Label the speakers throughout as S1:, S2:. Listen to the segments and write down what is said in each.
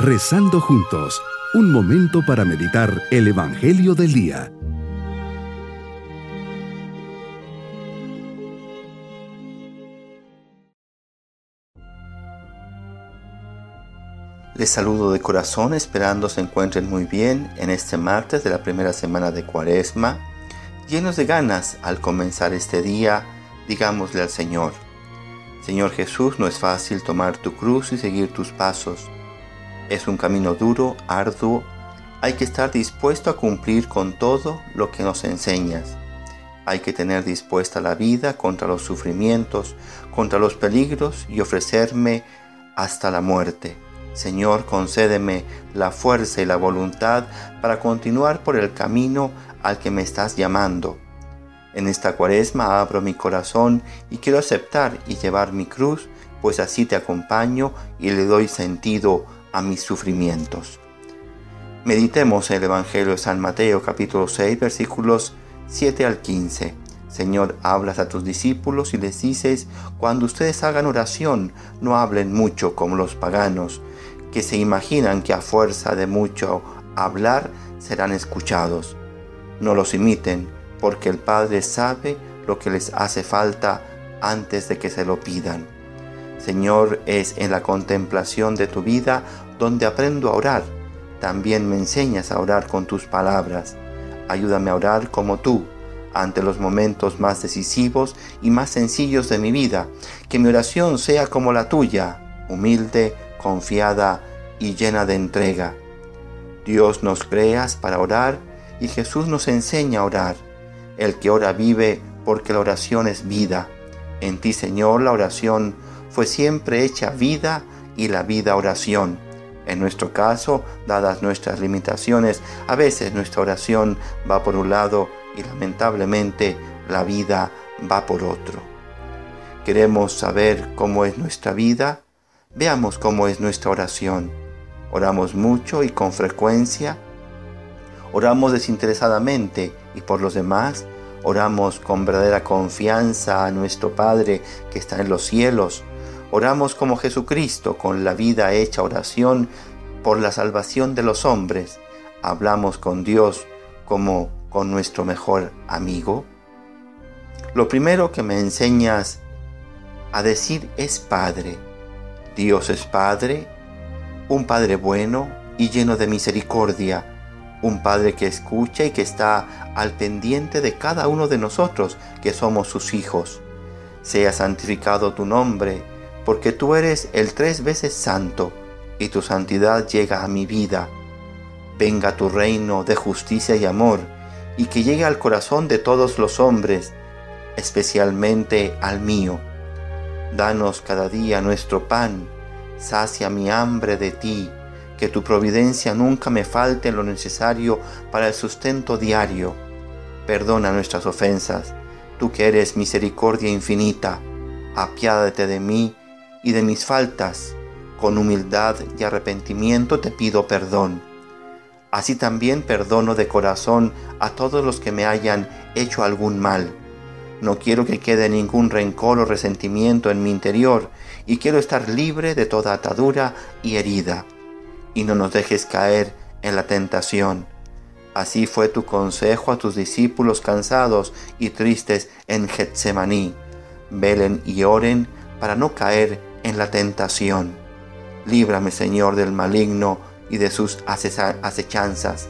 S1: Rezando juntos, un momento para meditar el Evangelio del Día.
S2: Les saludo de corazón esperando se encuentren muy bien en este martes de la primera semana de Cuaresma, llenos de ganas al comenzar este día, digámosle al Señor, Señor Jesús, no es fácil tomar tu cruz y seguir tus pasos. Es un camino duro, arduo, hay que estar dispuesto a cumplir con todo lo que nos enseñas. Hay que tener dispuesta la vida contra los sufrimientos, contra los peligros y ofrecerme hasta la muerte. Señor, concédeme la fuerza y la voluntad para continuar por el camino al que me estás llamando en esta cuaresma abro mi corazón y quiero aceptar y llevar mi cruz, pues así te acompaño y le doy sentido a mis sufrimientos. Meditemos el Evangelio de San Mateo capítulo 6 versículos 7 al 15. Señor, hablas a tus discípulos y les dices, cuando ustedes hagan oración, no hablen mucho como los paganos, que se imaginan que a fuerza de mucho hablar serán escuchados. No los imiten, porque el Padre sabe lo que les hace falta antes de que se lo pidan. Señor, es en la contemplación de tu vida donde aprendo a orar. También me enseñas a orar con tus palabras. Ayúdame a orar como tú, ante los momentos más decisivos y más sencillos de mi vida. Que mi oración sea como la tuya, humilde, confiada y llena de entrega. Dios nos creas para orar y Jesús nos enseña a orar. El que ora vive porque la oración es vida. En ti, Señor, la oración fue siempre hecha vida y la vida oración. En nuestro caso, dadas nuestras limitaciones, a veces nuestra oración va por un lado y lamentablemente la vida va por otro. ¿Queremos saber cómo es nuestra vida? Veamos cómo es nuestra oración. Oramos mucho y con frecuencia Oramos desinteresadamente y por los demás. Oramos con verdadera confianza a nuestro Padre que está en los cielos. Oramos como Jesucristo con la vida hecha oración por la salvación de los hombres. Hablamos con Dios como con nuestro mejor amigo. Lo primero que me enseñas a decir es Padre. Dios es Padre, un Padre bueno y lleno de misericordia un Padre que escucha y que está al pendiente de cada uno de nosotros que somos sus hijos. Sea santificado tu nombre, porque tú eres el tres veces santo, y tu santidad llega a mi vida. Venga tu reino de justicia y amor, y que llegue al corazón de todos los hombres, especialmente al mío. Danos cada día nuestro pan, sacia mi hambre de ti, que tu providencia nunca me falte lo necesario para el sustento diario. Perdona nuestras ofensas, tú que eres misericordia infinita, apiádate de mí y de mis faltas. Con humildad y arrepentimiento te pido perdón. Así también perdono de corazón a todos los que me hayan hecho algún mal. No quiero que quede ningún rencor o resentimiento en mi interior y quiero estar libre de toda atadura y herida y no nos dejes caer en la tentación. Así fue tu consejo a tus discípulos cansados y tristes en Getsemaní. Velen y oren para no caer en la tentación. Líbrame, Señor, del maligno y de sus acechanzas.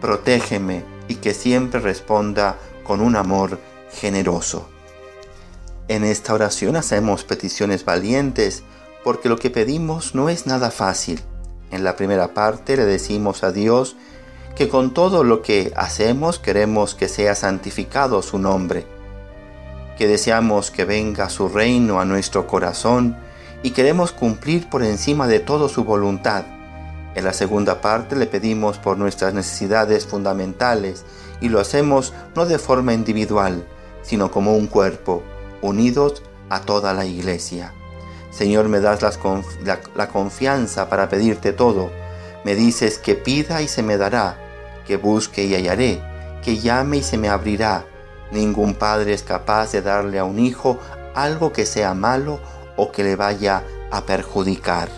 S2: Protégeme y que siempre responda con un amor generoso. En esta oración hacemos peticiones valientes porque lo que pedimos no es nada fácil en la primera parte le decimos a Dios que con todo lo que hacemos queremos que sea santificado su nombre, que deseamos que venga su reino a nuestro corazón y queremos cumplir por encima de todo su voluntad. En la segunda parte le pedimos por nuestras necesidades fundamentales y lo hacemos no de forma individual, sino como un cuerpo, unidos a toda la iglesia. Señor, me das la, confianza para pedirte todo. Me dices que pida y se me dará, que busque y hallaré, que llame y se me abrirá. Ningún padre es capaz de darle a un hijo algo que sea malo o que le vaya a perjudicar.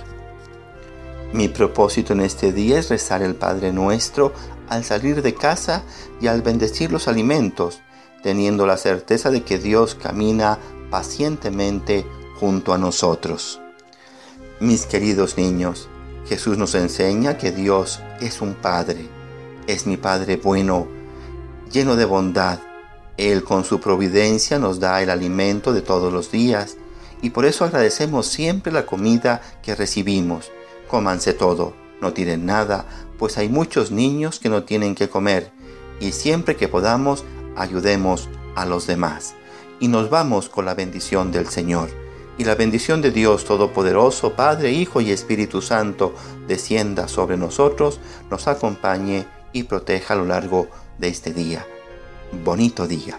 S2: Mi propósito en este día es rezar el Padre Nuestro al salir de casa y al bendecir los alimentos, teniendo la certeza de que Dios camina pacientemente junto a nosotros. Mis queridos niños, Jesús nos enseña que Dios es un Padre, es mi Padre bueno, lleno de bondad. Él con su providencia nos da el alimento de todos los días y por eso agradecemos siempre la comida que recibimos cómanse todo, no tiren nada, pues hay muchos niños que no tienen que comer, y siempre que podamos, ayudemos a los demás. Y nos vamos con la bendición del Señor. Y la bendición de Dios Todopoderoso, Padre, Hijo y Espíritu Santo, descienda sobre nosotros, nos acompañe y proteja a lo largo de este día. Bonito día.